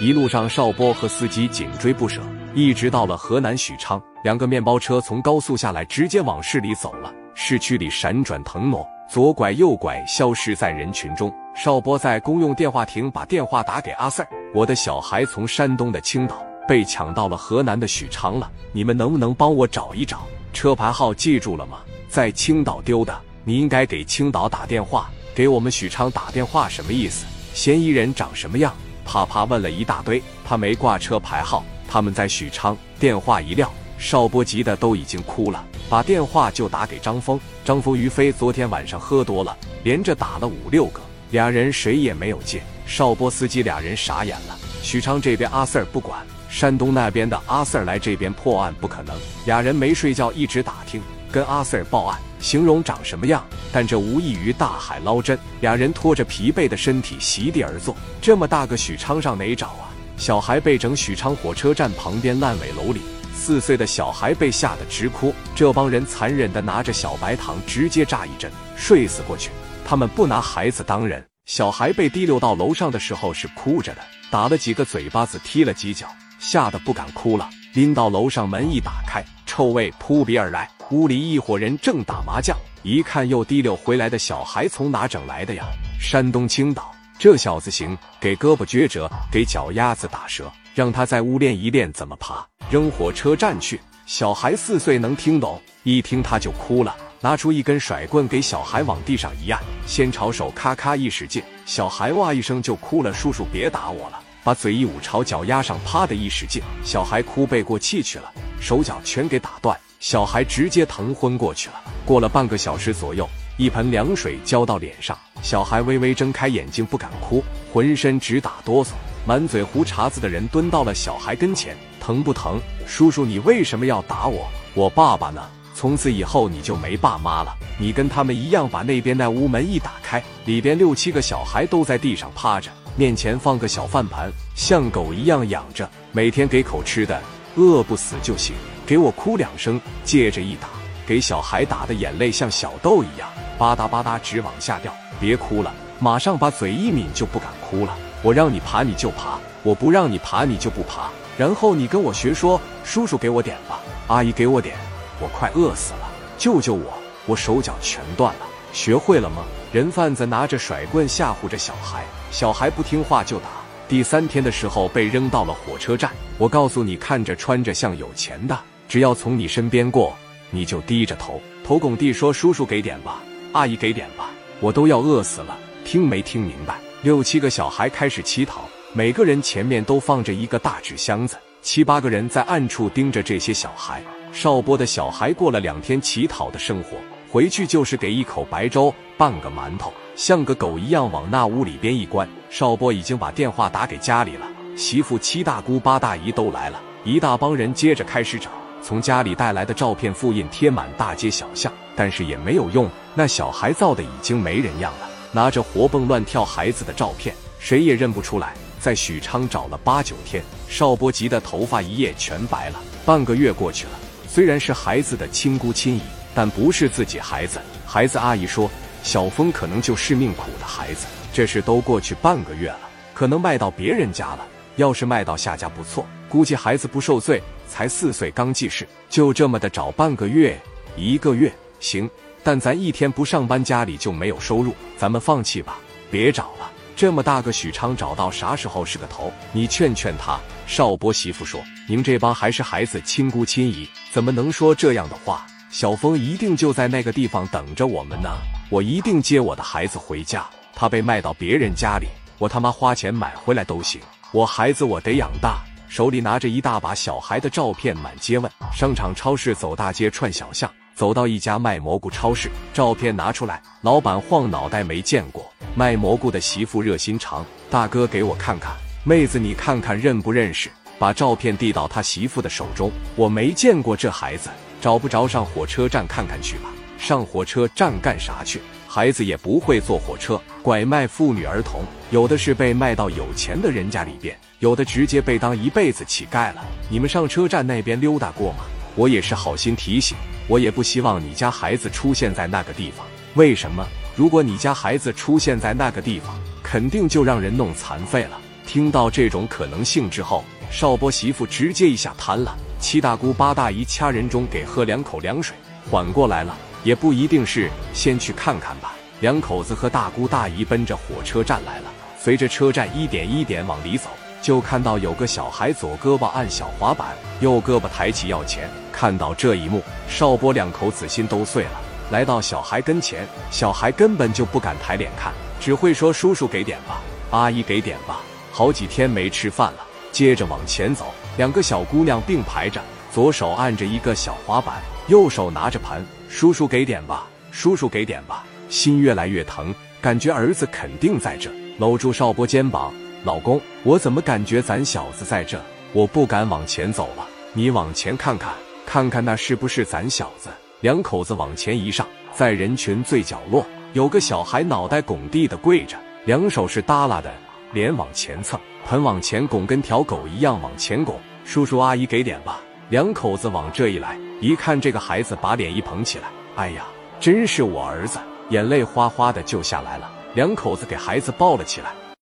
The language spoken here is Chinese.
一路上，邵波和司机紧追不舍，一直到了河南许昌。两个面包车从高速下来，直接往市里走了。市区里闪转腾挪，左拐右拐，消失在人群中。邵波在公用电话亭把电话打给阿 Sir：“ 我的小孩从山东的青岛被抢到了河南的许昌了，你们能不能帮我找一找？车牌号记住了吗？在青岛丢的，你应该给青岛打电话，给我们许昌打电话什么意思？嫌疑人长什么样？”啪啪问了一大堆，他没挂车牌号，他们在许昌。电话一撂，邵波急的都已经哭了，把电话就打给张峰。张峰、于飞昨天晚上喝多了，连着打了五六个，俩人谁也没有接。邵波司机俩人傻眼了。许昌这边阿 Sir 不管，山东那边的阿 Sir 来这边破案不可能。俩人没睡觉，一直打听，跟阿 Sir 报案。形容长什么样，但这无异于大海捞针。俩人拖着疲惫的身体席地而坐。这么大个许昌上哪找啊？小孩被整许昌火车站旁边烂尾楼里，四岁的小孩被吓得直哭。这帮人残忍的拿着小白糖直接扎一针，睡死过去。他们不拿孩子当人。小孩被提溜到楼上的时候是哭着的，打了几个嘴巴子，踢了几脚，吓得不敢哭了。拎到楼上，门一打开，臭味扑鼻而来。屋里一伙人正打麻将，一看又提溜回来的小孩从哪整来的呀？山东青岛，这小子行，给胳膊撅折，给脚丫子打折，让他在屋练一练怎么爬，扔火车站去。小孩四岁能听懂，一听他就哭了，拿出一根甩棍给小孩往地上一按，先朝手咔咔一使劲，小孩哇一声就哭了。叔叔别打我了，把嘴一捂朝脚丫上啪的一使劲，小孩哭背过气去了，手脚全给打断。小孩直接疼昏过去了。过了半个小时左右，一盆凉水浇到脸上，小孩微微睁开眼睛，不敢哭，浑身直打哆嗦，满嘴胡茬子的人蹲到了小孩跟前：“疼不疼？叔叔，你为什么要打我？我爸爸呢？从此以后你就没爸妈了。你跟他们一样，把那边那屋门一打开，里边六七个小孩都在地上趴着，面前放个小饭盘，像狗一样养着，每天给口吃的，饿不死就行。”给我哭两声，接着一打，给小孩打的眼泪像小豆一样，吧嗒吧嗒直往下掉。别哭了，马上把嘴一抿就不敢哭了。我让你爬你就爬，我不让你爬你就不爬。然后你跟我学说，叔叔给我点吧，阿姨给我点，我快饿死了，救救我，我手脚全断了。学会了吗？人贩子拿着甩棍吓唬着小孩，小孩不听话就打。第三天的时候被扔到了火车站。我告诉你，看着穿着像有钱的。只要从你身边过，你就低着头，头拱地说：“叔叔给点吧，阿姨给点吧，我都要饿死了。”听没听明白？六七个小孩开始乞讨，每个人前面都放着一个大纸箱子，七八个人在暗处盯着这些小孩。邵波的小孩过了两天乞讨的生活，回去就是给一口白粥，半个馒头，像个狗一样往那屋里边一关。邵波已经把电话打给家里了，媳妇、七大姑八大姨都来了，一大帮人接着开始找。从家里带来的照片复印贴满大街小巷，但是也没有用。那小孩造的已经没人样了，拿着活蹦乱跳孩子的照片，谁也认不出来。在许昌找了八九天，邵波急的头发一夜全白了。半个月过去了，虽然是孩子的亲姑亲姨，但不是自己孩子。孩子阿姨说，小峰可能就是命苦的孩子。这事都过去半个月了，可能卖到别人家了。要是卖到下家不错，估计孩子不受罪。才四岁，刚记事，就这么的找半个月、一个月，行。但咱一天不上班，家里就没有收入，咱们放弃吧，别找了。这么大个许昌，找到啥时候是个头？你劝劝他。邵波媳妇说：“您这帮还是孩子亲姑亲姨，怎么能说这样的话？小峰一定就在那个地方等着我们呢。我一定接我的孩子回家。他被卖到别人家里，我他妈花钱买回来都行。我孩子我得养大。”手里拿着一大把小孩的照片，满街问。商场、超市，走大街，串小巷，走到一家卖蘑菇超市，照片拿出来，老板晃脑袋，没见过。卖蘑菇的媳妇热心肠，大哥给我看看，妹子你看看认不认识？把照片递到他媳妇的手中，我没见过这孩子，找不着，上火车站看看去吧。上火车站干啥去？孩子也不会坐火车，拐卖妇女儿童，有的是被卖到有钱的人家里边。有的直接被当一辈子乞丐了。你们上车站那边溜达过吗？我也是好心提醒，我也不希望你家孩子出现在那个地方。为什么？如果你家孩子出现在那个地方，肯定就让人弄残废了。听到这种可能性之后，邵波媳妇直接一下瘫了。七大姑八大姨掐人中给喝两口凉水，缓过来了。也不一定是，先去看看吧。两口子和大姑大姨奔着火车站来了。随着车站一点一点往里走，就看到有个小孩左胳膊按小滑板，右胳膊抬起要钱。看到这一幕，邵波两口子心都碎了。来到小孩跟前，小孩根本就不敢抬脸看，只会说：“叔叔给点吧，阿姨给点吧。”好几天没吃饭了。接着往前走，两个小姑娘并排着，左手按着一个小滑板，右手拿着盘。叔叔给点吧，叔叔给点吧，心越来越疼，感觉儿子肯定在这，搂住邵波肩膀，老公，我怎么感觉咱小子在这？我不敢往前走了，你往前看看，看看那是不是咱小子？两口子往前一上，在人群最角落有个小孩，脑袋拱地的跪着，两手是耷拉的，脸往前蹭，盆往前拱，跟条狗一样往前拱。叔叔阿姨给点吧。两口子往这一来，一看这个孩子把脸一捧起来，哎呀，真是我儿子，眼泪哗哗的就下来了。两口子给孩子抱了起来。